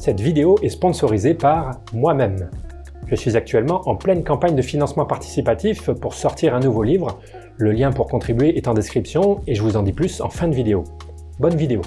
Cette vidéo est sponsorisée par moi-même. Je suis actuellement en pleine campagne de financement participatif pour sortir un nouveau livre. Le lien pour contribuer est en description et je vous en dis plus en fin de vidéo. Bonne vidéo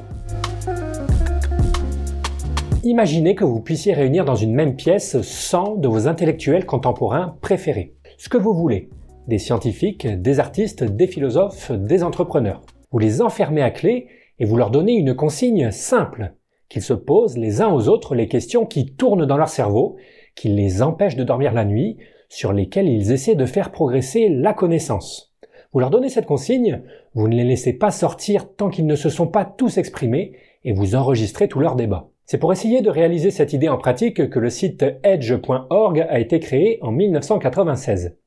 Imaginez que vous puissiez réunir dans une même pièce 100 de vos intellectuels contemporains préférés. Ce que vous voulez. Des scientifiques, des artistes, des philosophes, des entrepreneurs. Vous les enfermez à clé et vous leur donnez une consigne simple, qu'ils se posent les uns aux autres les questions qui tournent dans leur cerveau, qui les empêchent de dormir la nuit, sur lesquelles ils essaient de faire progresser la connaissance. Vous leur donnez cette consigne, vous ne les laissez pas sortir tant qu'ils ne se sont pas tous exprimés et vous enregistrez tous leurs débats. C'est pour essayer de réaliser cette idée en pratique que le site edge.org a été créé en 1996.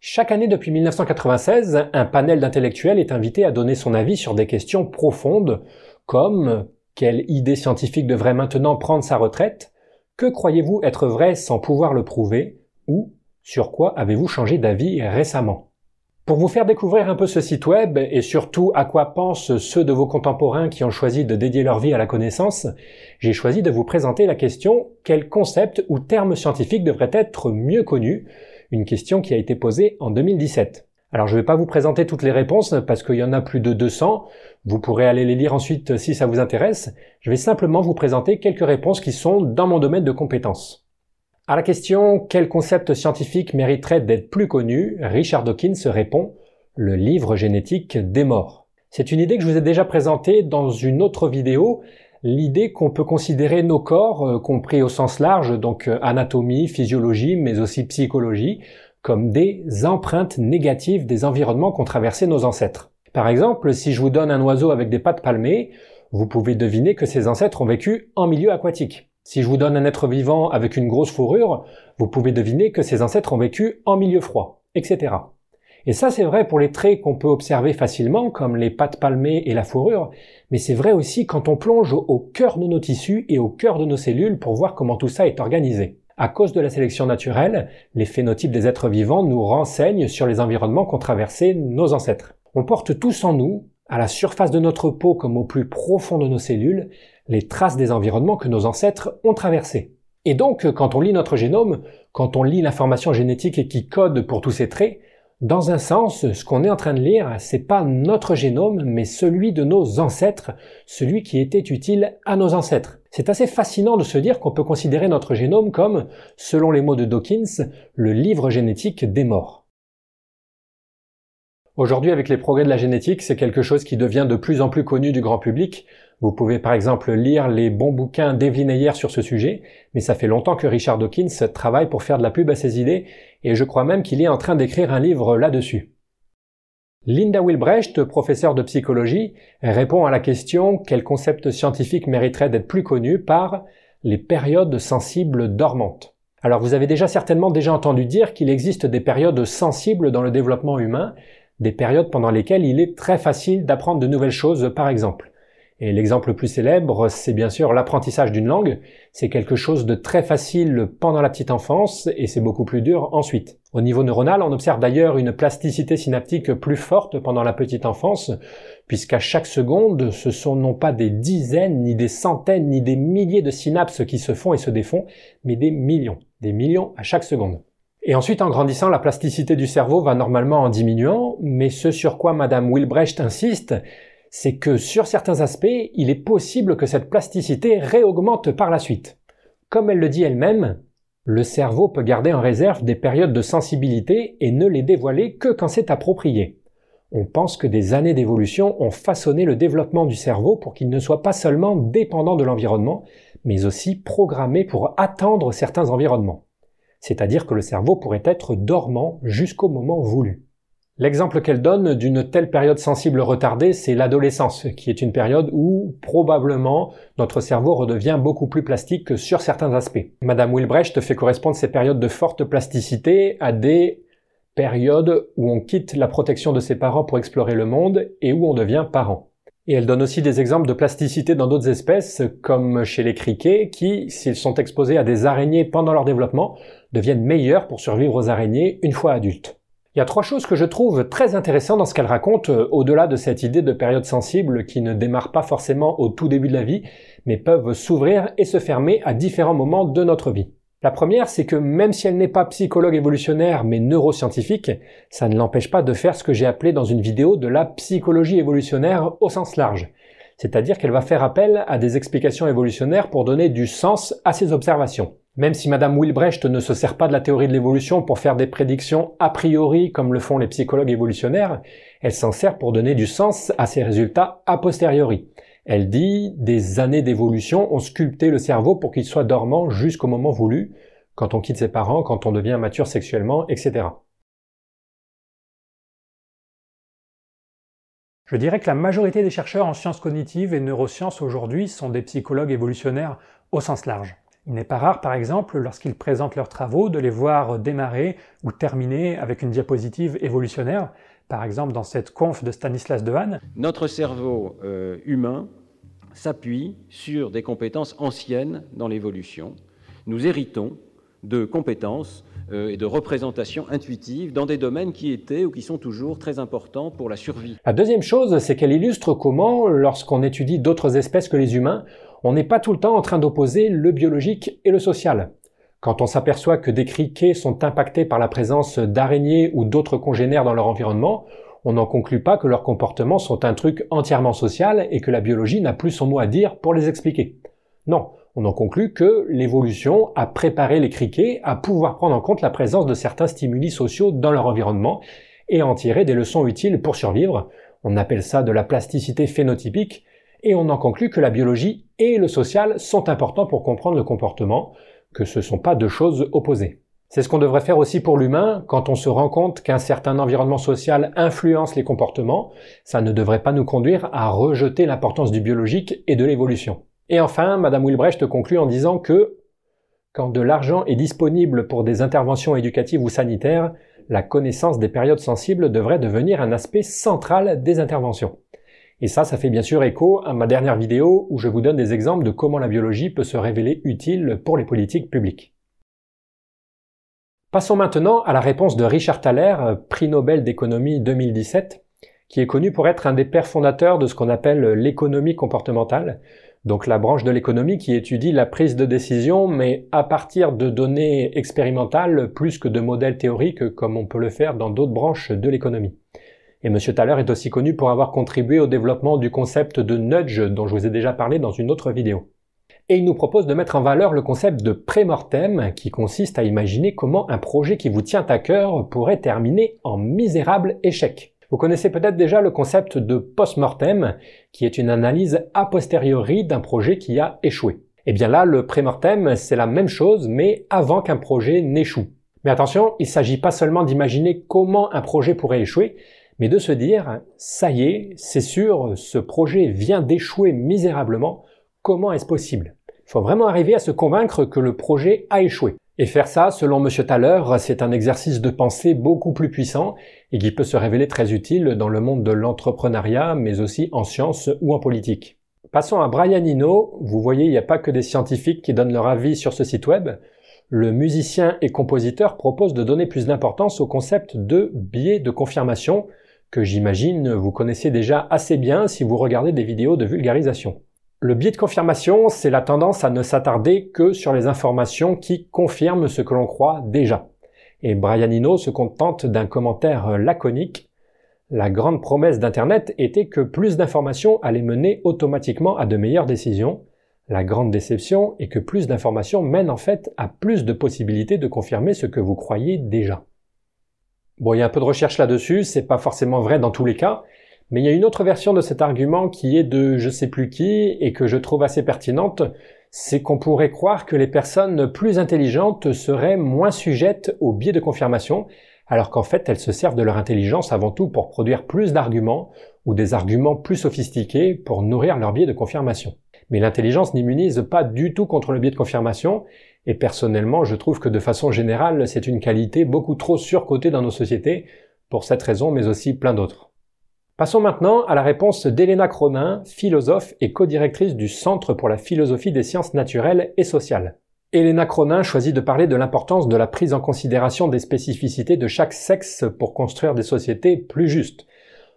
Chaque année depuis 1996, un panel d'intellectuels est invité à donner son avis sur des questions profondes comme quelle idée scientifique devrait maintenant prendre sa retraite? Que croyez-vous être vrai sans pouvoir le prouver? Ou sur quoi avez-vous changé d'avis récemment? Pour vous faire découvrir un peu ce site web et surtout à quoi pensent ceux de vos contemporains qui ont choisi de dédier leur vie à la connaissance, j'ai choisi de vous présenter la question quel concept ou terme scientifique devrait être mieux connu? Une question qui a été posée en 2017. Alors je ne vais pas vous présenter toutes les réponses parce qu'il y en a plus de 200. Vous pourrez aller les lire ensuite si ça vous intéresse. Je vais simplement vous présenter quelques réponses qui sont dans mon domaine de compétences. À la question quel concept scientifique mériterait d'être plus connu, Richard Dawkins répond le livre génétique des morts. C'est une idée que je vous ai déjà présentée dans une autre vidéo, l'idée qu'on peut considérer nos corps, euh, compris au sens large, donc euh, anatomie, physiologie, mais aussi psychologie, comme des empreintes négatives des environnements qu'ont traversé nos ancêtres. Par exemple, si je vous donne un oiseau avec des pattes palmées, vous pouvez deviner que ses ancêtres ont vécu en milieu aquatique. Si je vous donne un être vivant avec une grosse fourrure, vous pouvez deviner que ses ancêtres ont vécu en milieu froid, etc. Et ça c'est vrai pour les traits qu'on peut observer facilement, comme les pattes palmées et la fourrure, mais c'est vrai aussi quand on plonge au cœur de nos tissus et au cœur de nos cellules pour voir comment tout ça est organisé. À cause de la sélection naturelle, les phénotypes des êtres vivants nous renseignent sur les environnements qu'ont traversés nos ancêtres. On porte tous en nous, à la surface de notre peau comme au plus profond de nos cellules, les traces des environnements que nos ancêtres ont traversés. Et donc, quand on lit notre génome, quand on lit l'information génétique qui code pour tous ces traits, dans un sens, ce qu'on est en train de lire, c'est pas notre génome, mais celui de nos ancêtres, celui qui était utile à nos ancêtres. C'est assez fascinant de se dire qu'on peut considérer notre génome comme, selon les mots de Dawkins, le livre génétique des morts. Aujourd'hui, avec les progrès de la génétique, c'est quelque chose qui devient de plus en plus connu du grand public. Vous pouvez par exemple lire les bons bouquins d'Evelyn Ayer sur ce sujet, mais ça fait longtemps que Richard Dawkins travaille pour faire de la pub à ses idées, et je crois même qu'il est en train d'écrire un livre là-dessus. Linda Wilbrecht, professeure de psychologie, répond à la question quel concept scientifique mériterait d'être plus connu par les périodes sensibles dormantes? Alors vous avez déjà certainement déjà entendu dire qu'il existe des périodes sensibles dans le développement humain, des périodes pendant lesquelles il est très facile d'apprendre de nouvelles choses par exemple. Et l'exemple le plus célèbre, c'est bien sûr l'apprentissage d'une langue. C'est quelque chose de très facile pendant la petite enfance et c'est beaucoup plus dur ensuite. Au niveau neuronal, on observe d'ailleurs une plasticité synaptique plus forte pendant la petite enfance, puisqu'à chaque seconde, ce sont non pas des dizaines, ni des centaines, ni des milliers de synapses qui se font et se défont, mais des millions, des millions à chaque seconde. Et ensuite, en grandissant, la plasticité du cerveau va normalement en diminuant, mais ce sur quoi Madame Wilbrecht insiste, c'est que sur certains aspects, il est possible que cette plasticité réaugmente par la suite. Comme elle le dit elle-même, le cerveau peut garder en réserve des périodes de sensibilité et ne les dévoiler que quand c'est approprié. On pense que des années d'évolution ont façonné le développement du cerveau pour qu'il ne soit pas seulement dépendant de l'environnement, mais aussi programmé pour attendre certains environnements c'est-à-dire que le cerveau pourrait être dormant jusqu'au moment voulu. L'exemple qu'elle donne d'une telle période sensible retardée, c'est l'adolescence, qui est une période où probablement notre cerveau redevient beaucoup plus plastique que sur certains aspects. Madame Wilbrecht fait correspondre ces périodes de forte plasticité à des périodes où on quitte la protection de ses parents pour explorer le monde et où on devient parent. Et elle donne aussi des exemples de plasticité dans d'autres espèces, comme chez les criquets, qui, s'ils sont exposés à des araignées pendant leur développement, deviennent meilleurs pour survivre aux araignées une fois adultes. Il y a trois choses que je trouve très intéressantes dans ce qu'elle raconte, euh, au-delà de cette idée de période sensible qui ne démarre pas forcément au tout début de la vie, mais peuvent s'ouvrir et se fermer à différents moments de notre vie. La première, c'est que même si elle n'est pas psychologue évolutionnaire mais neuroscientifique, ça ne l'empêche pas de faire ce que j'ai appelé dans une vidéo de la psychologie évolutionnaire au sens large. C'est-à-dire qu'elle va faire appel à des explications évolutionnaires pour donner du sens à ses observations. Même si Madame Wilbrecht ne se sert pas de la théorie de l'évolution pour faire des prédictions a priori comme le font les psychologues évolutionnaires, elle s'en sert pour donner du sens à ses résultats a posteriori. Elle dit des années d'évolution ont sculpté le cerveau pour qu'il soit dormant jusqu'au moment voulu, quand on quitte ses parents, quand on devient mature sexuellement, etc. Je dirais que la majorité des chercheurs en sciences cognitives et neurosciences aujourd'hui sont des psychologues évolutionnaires au sens large. Il n'est pas rare, par exemple, lorsqu'ils présentent leurs travaux, de les voir démarrer ou terminer avec une diapositive évolutionnaire, par exemple dans cette conf de Stanislas Dehaene. Notre cerveau euh, humain s'appuie sur des compétences anciennes dans l'évolution. Nous héritons de compétences euh, et de représentations intuitives dans des domaines qui étaient ou qui sont toujours très importants pour la survie. La deuxième chose, c'est qu'elle illustre comment, lorsqu'on étudie d'autres espèces que les humains, on n'est pas tout le temps en train d'opposer le biologique et le social. Quand on s'aperçoit que des criquets sont impactés par la présence d'araignées ou d'autres congénères dans leur environnement, on n'en conclut pas que leurs comportements sont un truc entièrement social et que la biologie n'a plus son mot à dire pour les expliquer. Non, on en conclut que l'évolution a préparé les criquets à pouvoir prendre en compte la présence de certains stimuli sociaux dans leur environnement et à en tirer des leçons utiles pour survivre. On appelle ça de la plasticité phénotypique et on en conclut que la biologie et le social sont importants pour comprendre le comportement, que ce ne sont pas deux choses opposées. C'est ce qu'on devrait faire aussi pour l'humain quand on se rend compte qu'un certain environnement social influence les comportements, ça ne devrait pas nous conduire à rejeter l'importance du biologique et de l'évolution. Et enfin, Madame Wilbrecht conclut en disant que quand de l'argent est disponible pour des interventions éducatives ou sanitaires, la connaissance des périodes sensibles devrait devenir un aspect central des interventions. Et ça, ça fait bien sûr écho à ma dernière vidéo où je vous donne des exemples de comment la biologie peut se révéler utile pour les politiques publiques. Passons maintenant à la réponse de Richard Thaler, prix Nobel d'économie 2017, qui est connu pour être un des pères fondateurs de ce qu'on appelle l'économie comportementale, donc la branche de l'économie qui étudie la prise de décision, mais à partir de données expérimentales plus que de modèles théoriques comme on peut le faire dans d'autres branches de l'économie. Et M. Thaler est aussi connu pour avoir contribué au développement du concept de nudge dont je vous ai déjà parlé dans une autre vidéo. Et il nous propose de mettre en valeur le concept de pré-mortem qui consiste à imaginer comment un projet qui vous tient à cœur pourrait terminer en misérable échec. Vous connaissez peut-être déjà le concept de post-mortem qui est une analyse a posteriori d'un projet qui a échoué. Et eh bien là, le pré-mortem, c'est la même chose mais avant qu'un projet n'échoue. Mais attention, il ne s'agit pas seulement d'imaginer comment un projet pourrait échouer, mais de se dire, ça y est, c'est sûr, ce projet vient d'échouer misérablement, comment est-ce possible? Il faut vraiment arriver à se convaincre que le projet a échoué. Et faire ça, selon M. Thaler, c'est un exercice de pensée beaucoup plus puissant et qui peut se révéler très utile dans le monde de l'entrepreneuriat, mais aussi en sciences ou en politique. Passons à Brian Eno. Vous voyez, il n'y a pas que des scientifiques qui donnent leur avis sur ce site web. Le musicien et compositeur propose de donner plus d'importance au concept de biais de confirmation, que j'imagine vous connaissez déjà assez bien si vous regardez des vidéos de vulgarisation. Le biais de confirmation, c'est la tendance à ne s'attarder que sur les informations qui confirment ce que l'on croit déjà. Et Brian Eno se contente d'un commentaire laconique. La grande promesse d'Internet était que plus d'informations allaient mener automatiquement à de meilleures décisions. La grande déception est que plus d'informations mènent en fait à plus de possibilités de confirmer ce que vous croyez déjà. Bon, il y a un peu de recherche là-dessus, c'est pas forcément vrai dans tous les cas, mais il y a une autre version de cet argument qui est de je sais plus qui et que je trouve assez pertinente, c'est qu'on pourrait croire que les personnes plus intelligentes seraient moins sujettes au biais de confirmation, alors qu'en fait elles se servent de leur intelligence avant tout pour produire plus d'arguments ou des arguments plus sophistiqués pour nourrir leur biais de confirmation. Mais l'intelligence n'immunise pas du tout contre le biais de confirmation, et personnellement, je trouve que de façon générale, c'est une qualité beaucoup trop surcotée dans nos sociétés, pour cette raison, mais aussi plein d'autres. Passons maintenant à la réponse d'Elena Cronin, philosophe et codirectrice du Centre pour la philosophie des sciences naturelles et sociales. Elena Cronin choisit de parler de l'importance de la prise en considération des spécificités de chaque sexe pour construire des sociétés plus justes.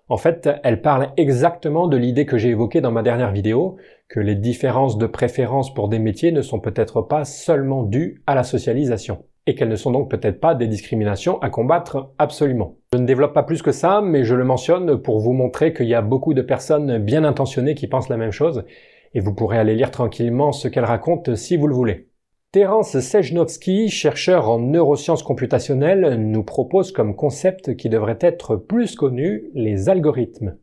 En fait, elle parle exactement de l'idée que j'ai évoquée dans ma dernière vidéo, que les différences de préférence pour des métiers ne sont peut-être pas seulement dues à la socialisation, et qu'elles ne sont donc peut-être pas des discriminations à combattre absolument. Je ne développe pas plus que ça, mais je le mentionne pour vous montrer qu'il y a beaucoup de personnes bien intentionnées qui pensent la même chose, et vous pourrez aller lire tranquillement ce qu'elle raconte si vous le voulez. Terence Sejnowski, chercheur en neurosciences computationnelles, nous propose comme concept qui devrait être plus connu les algorithmes.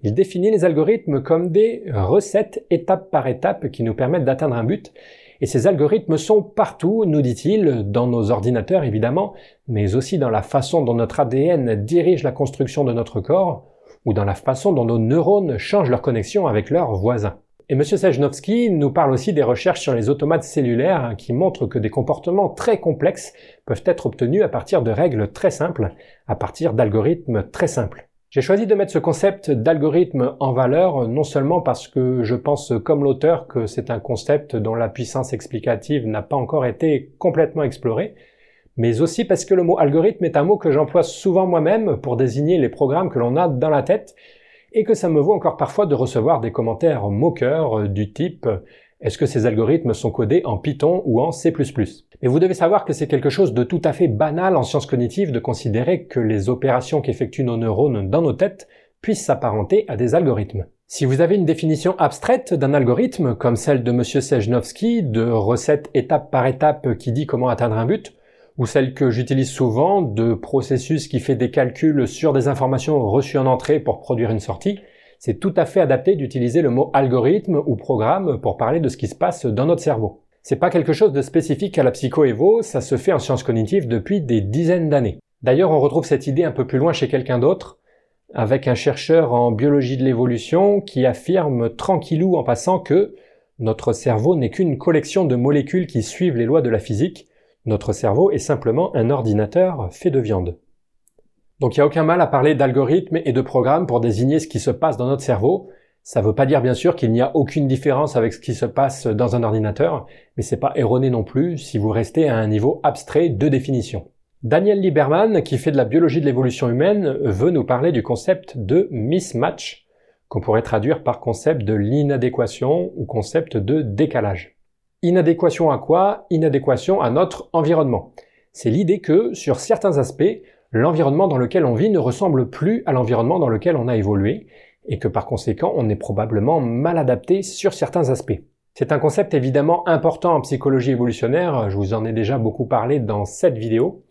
Il définit les algorithmes comme des recettes étape par étape qui nous permettent d'atteindre un but, et ces algorithmes sont partout, nous dit-il, dans nos ordinateurs évidemment, mais aussi dans la façon dont notre ADN dirige la construction de notre corps, ou dans la façon dont nos neurones changent leur connexion avec leurs voisins. Et M. Sajnowski nous parle aussi des recherches sur les automates cellulaires hein, qui montrent que des comportements très complexes peuvent être obtenus à partir de règles très simples, à partir d'algorithmes très simples. J'ai choisi de mettre ce concept d'algorithme en valeur non seulement parce que je pense comme l'auteur que c'est un concept dont la puissance explicative n'a pas encore été complètement explorée, mais aussi parce que le mot algorithme est un mot que j'emploie souvent moi-même pour désigner les programmes que l'on a dans la tête et que ça me vaut encore parfois de recevoir des commentaires moqueurs euh, du type est-ce que ces algorithmes sont codés en Python ou en C++ Mais vous devez savoir que c'est quelque chose de tout à fait banal en sciences cognitives de considérer que les opérations qu'effectuent nos neurones dans nos têtes puissent s'apparenter à des algorithmes. Si vous avez une définition abstraite d'un algorithme, comme celle de M. Sejnowski, de recette étape par étape qui dit comment atteindre un but, ou celle que j'utilise souvent de processus qui fait des calculs sur des informations reçues en entrée pour produire une sortie, c'est tout à fait adapté d'utiliser le mot algorithme ou programme pour parler de ce qui se passe dans notre cerveau. C'est pas quelque chose de spécifique à la psycho-évo, ça se fait en sciences cognitives depuis des dizaines d'années. D'ailleurs, on retrouve cette idée un peu plus loin chez quelqu'un d'autre, avec un chercheur en biologie de l'évolution qui affirme tranquillou en passant que notre cerveau n'est qu'une collection de molécules qui suivent les lois de la physique, notre cerveau est simplement un ordinateur fait de viande. Donc il n'y a aucun mal à parler d'algorithmes et de programmes pour désigner ce qui se passe dans notre cerveau. Ça ne veut pas dire bien sûr qu'il n'y a aucune différence avec ce qui se passe dans un ordinateur, mais c'est pas erroné non plus si vous restez à un niveau abstrait de définition. Daniel Lieberman, qui fait de la biologie de l'évolution humaine, veut nous parler du concept de mismatch, qu'on pourrait traduire par concept de l'inadéquation ou concept de décalage. Inadéquation à quoi? Inadéquation à notre environnement. C'est l'idée que, sur certains aspects, l'environnement dans lequel on vit ne ressemble plus à l'environnement dans lequel on a évolué, et que par conséquent on est probablement mal adapté sur certains aspects. C'est un concept évidemment important en psychologie évolutionnaire, je vous en ai déjà beaucoup parlé dans cette vidéo,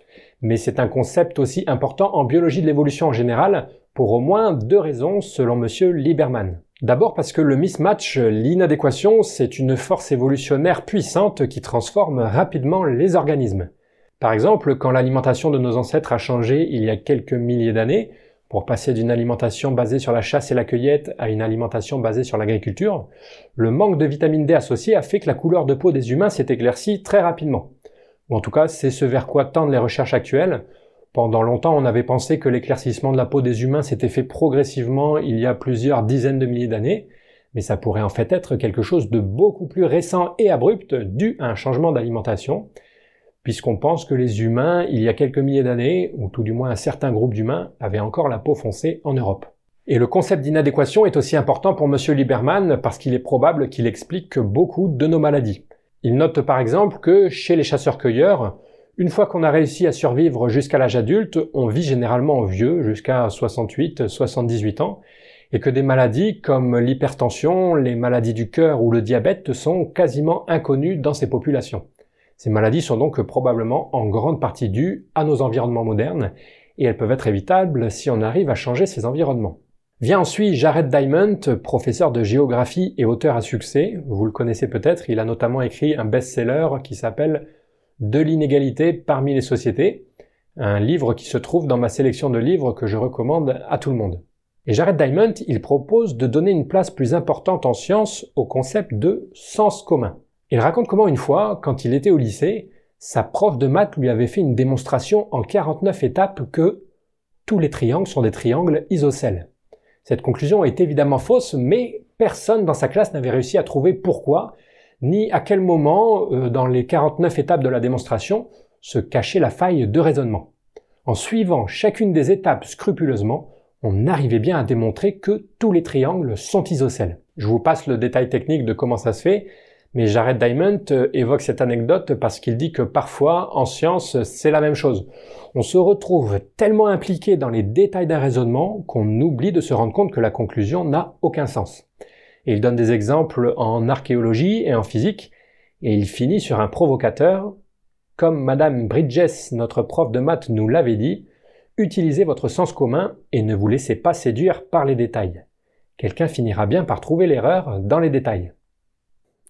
mais c'est un concept aussi important en biologie de l'évolution en général, pour au moins deux raisons selon M. Lieberman. D'abord parce que le mismatch, l'inadéquation, c'est une force évolutionnaire puissante qui transforme rapidement les organismes. Par exemple, quand l'alimentation de nos ancêtres a changé il y a quelques milliers d'années, pour passer d'une alimentation basée sur la chasse et la cueillette à une alimentation basée sur l'agriculture, le manque de vitamine D associé a fait que la couleur de peau des humains s'est éclaircie très rapidement. Ou en tout cas, c'est ce vers quoi tendent les recherches actuelles, pendant longtemps, on avait pensé que l'éclaircissement de la peau des humains s'était fait progressivement il y a plusieurs dizaines de milliers d'années, mais ça pourrait en fait être quelque chose de beaucoup plus récent et abrupt dû à un changement d'alimentation, puisqu'on pense que les humains, il y a quelques milliers d'années, ou tout du moins un certain groupe d'humains, avaient encore la peau foncée en Europe. Et le concept d'inadéquation est aussi important pour M. Lieberman parce qu'il est probable qu'il explique beaucoup de nos maladies. Il note par exemple que chez les chasseurs-cueilleurs, une fois qu'on a réussi à survivre jusqu'à l'âge adulte, on vit généralement vieux, jusqu'à 68, 78 ans, et que des maladies comme l'hypertension, les maladies du cœur ou le diabète sont quasiment inconnues dans ces populations. Ces maladies sont donc probablement en grande partie dues à nos environnements modernes, et elles peuvent être évitables si on arrive à changer ces environnements. Vient ensuite Jared Diamond, professeur de géographie et auteur à succès. Vous le connaissez peut-être, il a notamment écrit un best-seller qui s'appelle de l'inégalité parmi les sociétés, un livre qui se trouve dans ma sélection de livres que je recommande à tout le monde. Et Jared Diamond, il propose de donner une place plus importante en science au concept de sens commun. Il raconte comment une fois, quand il était au lycée, sa prof de maths lui avait fait une démonstration en 49 étapes que tous les triangles sont des triangles isocèles. Cette conclusion est évidemment fausse, mais personne dans sa classe n'avait réussi à trouver pourquoi, ni à quel moment, euh, dans les 49 étapes de la démonstration, se cachait la faille de raisonnement. En suivant chacune des étapes scrupuleusement, on arrivait bien à démontrer que tous les triangles sont isocèles. Je vous passe le détail technique de comment ça se fait, mais Jared Diamond euh, évoque cette anecdote parce qu'il dit que parfois, en science, c'est la même chose. On se retrouve tellement impliqué dans les détails d'un raisonnement qu'on oublie de se rendre compte que la conclusion n'a aucun sens. Il donne des exemples en archéologie et en physique, et il finit sur un provocateur. Comme Madame Bridges, notre prof de maths, nous l'avait dit, utilisez votre sens commun et ne vous laissez pas séduire par les détails. Quelqu'un finira bien par trouver l'erreur dans les détails.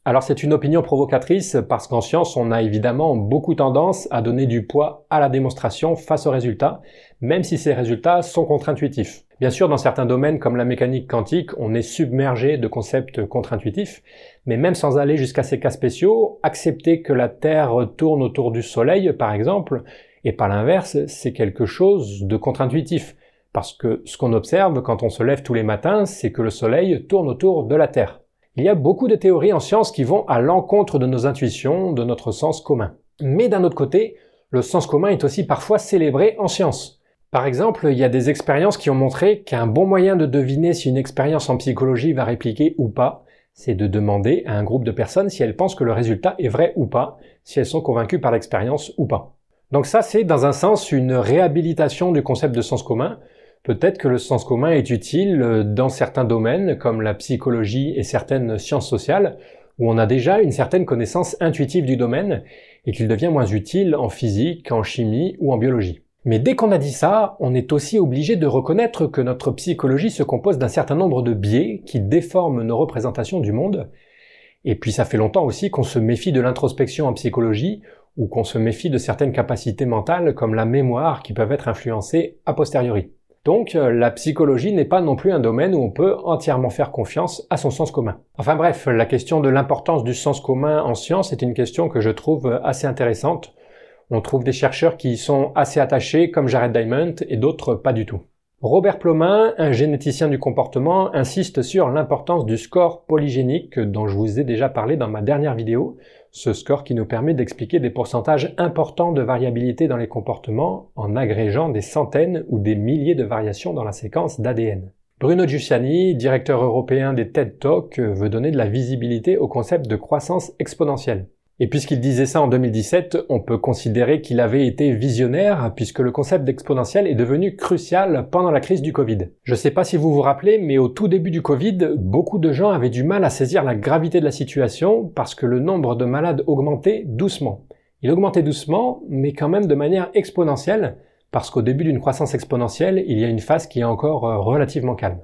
Alors c'est une opinion provocatrice parce qu'en science, on a évidemment beaucoup tendance à donner du poids à la démonstration face aux résultats, même si ces résultats sont contre-intuitifs. Bien sûr, dans certains domaines comme la mécanique quantique, on est submergé de concepts contre-intuitifs, mais même sans aller jusqu'à ces cas spéciaux, accepter que la Terre tourne autour du Soleil, par exemple, et pas l'inverse, c'est quelque chose de contre-intuitif. Parce que ce qu'on observe quand on se lève tous les matins, c'est que le Soleil tourne autour de la Terre. Il y a beaucoup de théories en science qui vont à l'encontre de nos intuitions, de notre sens commun. Mais d'un autre côté, le sens commun est aussi parfois célébré en science. Par exemple, il y a des expériences qui ont montré qu'un bon moyen de deviner si une expérience en psychologie va répliquer ou pas, c'est de demander à un groupe de personnes si elles pensent que le résultat est vrai ou pas, si elles sont convaincues par l'expérience ou pas. Donc ça, c'est dans un sens une réhabilitation du concept de sens commun, Peut-être que le sens commun est utile euh, dans certains domaines comme la psychologie et certaines sciences sociales où on a déjà une certaine connaissance intuitive du domaine et qu'il devient moins utile en physique, en chimie ou en biologie. Mais dès qu'on a dit ça, on est aussi obligé de reconnaître que notre psychologie se compose d'un certain nombre de biais qui déforment nos représentations du monde. Et puis ça fait longtemps aussi qu'on se méfie de l'introspection en psychologie ou qu'on se méfie de certaines capacités mentales comme la mémoire qui peuvent être influencées a posteriori. Donc euh, la psychologie n'est pas non plus un domaine où on peut entièrement faire confiance à son sens commun. Enfin bref, la question de l'importance du sens commun en science est une question que je trouve assez intéressante. On trouve des chercheurs qui y sont assez attachés, comme Jared Diamond, et d'autres pas du tout. Robert Plomin, un généticien du comportement, insiste sur l'importance du score polygénique dont je vous ai déjà parlé dans ma dernière vidéo, ce score qui nous permet d'expliquer des pourcentages importants de variabilité dans les comportements en agrégeant des centaines ou des milliers de variations dans la séquence d'ADN. Bruno Giussiani, directeur européen des TED Talks, veut donner de la visibilité au concept de croissance exponentielle. Et puisqu'il disait ça en 2017, on peut considérer qu'il avait été visionnaire puisque le concept d'exponentiel est devenu crucial pendant la crise du Covid. Je sais pas si vous vous rappelez, mais au tout début du Covid, beaucoup de gens avaient du mal à saisir la gravité de la situation parce que le nombre de malades augmentait doucement. Il augmentait doucement, mais quand même de manière exponentielle, parce qu'au début d'une croissance exponentielle, il y a une phase qui est encore euh, relativement calme.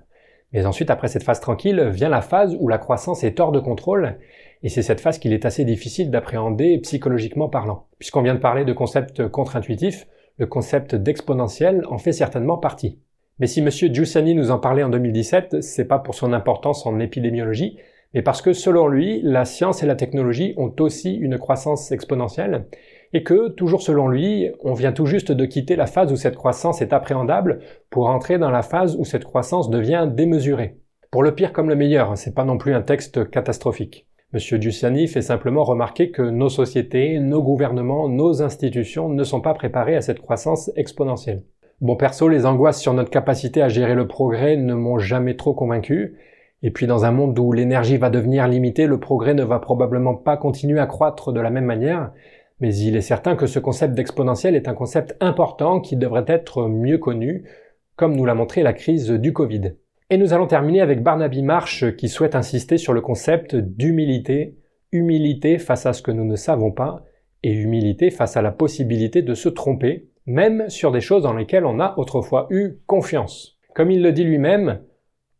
Mais ensuite, après cette phase tranquille, vient la phase où la croissance est hors de contrôle et c'est cette phase qu'il est assez difficile d'appréhender psychologiquement parlant. Puisqu'on vient de parler de concepts contre-intuitifs, le concept d'exponentiel en fait certainement partie. Mais si Monsieur Giussani nous en parlait en 2017, c'est pas pour son importance en épidémiologie, mais parce que selon lui, la science et la technologie ont aussi une croissance exponentielle, et que, toujours selon lui, on vient tout juste de quitter la phase où cette croissance est appréhendable pour entrer dans la phase où cette croissance devient démesurée. Pour le pire comme le meilleur, c'est pas non plus un texte catastrophique. Monsieur Giussani fait simplement remarquer que nos sociétés, nos gouvernements, nos institutions ne sont pas préparés à cette croissance exponentielle. Bon perso, les angoisses sur notre capacité à gérer le progrès ne m'ont jamais trop convaincu. Et puis dans un monde où l'énergie va devenir limitée, le progrès ne va probablement pas continuer à croître de la même manière. Mais il est certain que ce concept d'exponentiel est un concept important qui devrait être mieux connu, comme nous l'a montré la crise du Covid. Et nous allons terminer avec Barnaby Marsh qui souhaite insister sur le concept d'humilité, humilité face à ce que nous ne savons pas et humilité face à la possibilité de se tromper, même sur des choses dans lesquelles on a autrefois eu confiance. Comme il le dit lui-même,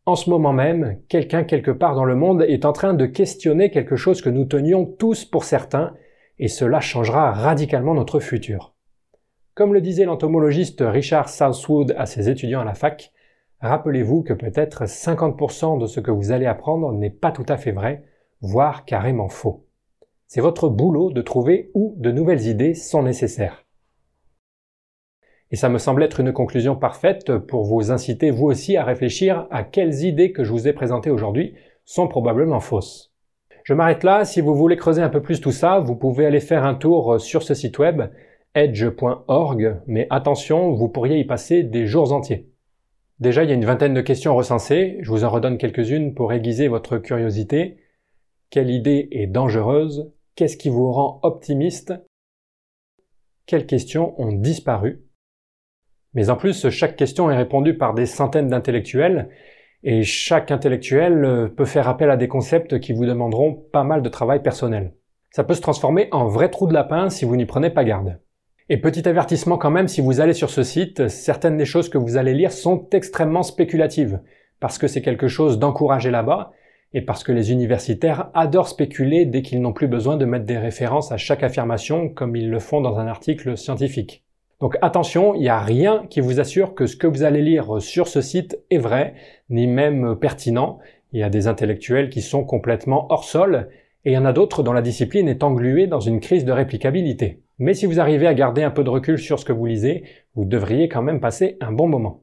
en ce moment même, quelqu'un quelque part dans le monde est en train de questionner quelque chose que nous tenions tous pour certains, et cela changera radicalement notre futur. Comme le disait l'entomologiste Richard Southwood à ses étudiants à la fac, rappelez-vous que peut-être 50% de ce que vous allez apprendre n'est pas tout à fait vrai, voire carrément faux. C'est votre boulot de trouver où de nouvelles idées sont nécessaires. Et ça me semble être une conclusion parfaite pour vous inciter vous aussi à réfléchir à quelles idées que je vous ai présentées aujourd'hui sont probablement fausses. Je m'arrête là, si vous voulez creuser un peu plus tout ça, vous pouvez aller faire un tour sur ce site web edge.org, mais attention, vous pourriez y passer des jours entiers. Déjà, il y a une vingtaine de questions recensées, je vous en redonne quelques-unes pour aiguiser votre curiosité. Quelle idée est dangereuse? Qu'est-ce qui vous rend optimiste? Quelles questions ont disparu? Mais en plus, chaque question est répondue par des centaines d'intellectuels, et chaque intellectuel peut faire appel à des concepts qui vous demanderont pas mal de travail personnel. Ça peut se transformer en vrai trou de lapin si vous n'y prenez pas garde. Et petit avertissement quand même, si vous allez sur ce site, certaines des choses que vous allez lire sont extrêmement spéculatives, parce que c'est quelque chose d'encouragé là-bas, et parce que les universitaires adorent spéculer dès qu'ils n'ont plus besoin de mettre des références à chaque affirmation comme ils le font dans un article scientifique. Donc attention, il n'y a rien qui vous assure que ce que vous allez lire sur ce site est vrai, ni même pertinent. Il y a des intellectuels qui sont complètement hors sol, et il y en a d'autres dont la discipline est engluée dans une crise de réplicabilité. Mais si vous arrivez à garder un peu de recul sur ce que vous lisez, vous devriez quand même passer un bon moment.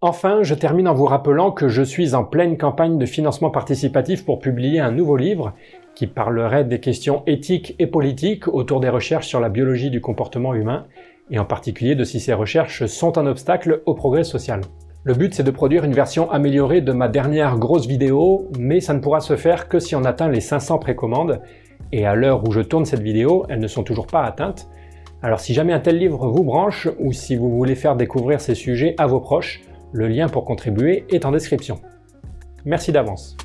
Enfin, je termine en vous rappelant que je suis en pleine campagne de financement participatif pour publier un nouveau livre qui parlerait des questions éthiques et politiques autour des recherches sur la biologie du comportement humain, et en particulier de si ces recherches sont un obstacle au progrès social. Le but c'est de produire une version améliorée de ma dernière grosse vidéo, mais ça ne pourra se faire que si on atteint les 500 précommandes, et à l'heure où je tourne cette vidéo, elles ne sont toujours pas atteintes. Alors si jamais un tel livre vous branche, ou si vous voulez faire découvrir ces sujets à vos proches, le lien pour contribuer est en description. Merci d'avance.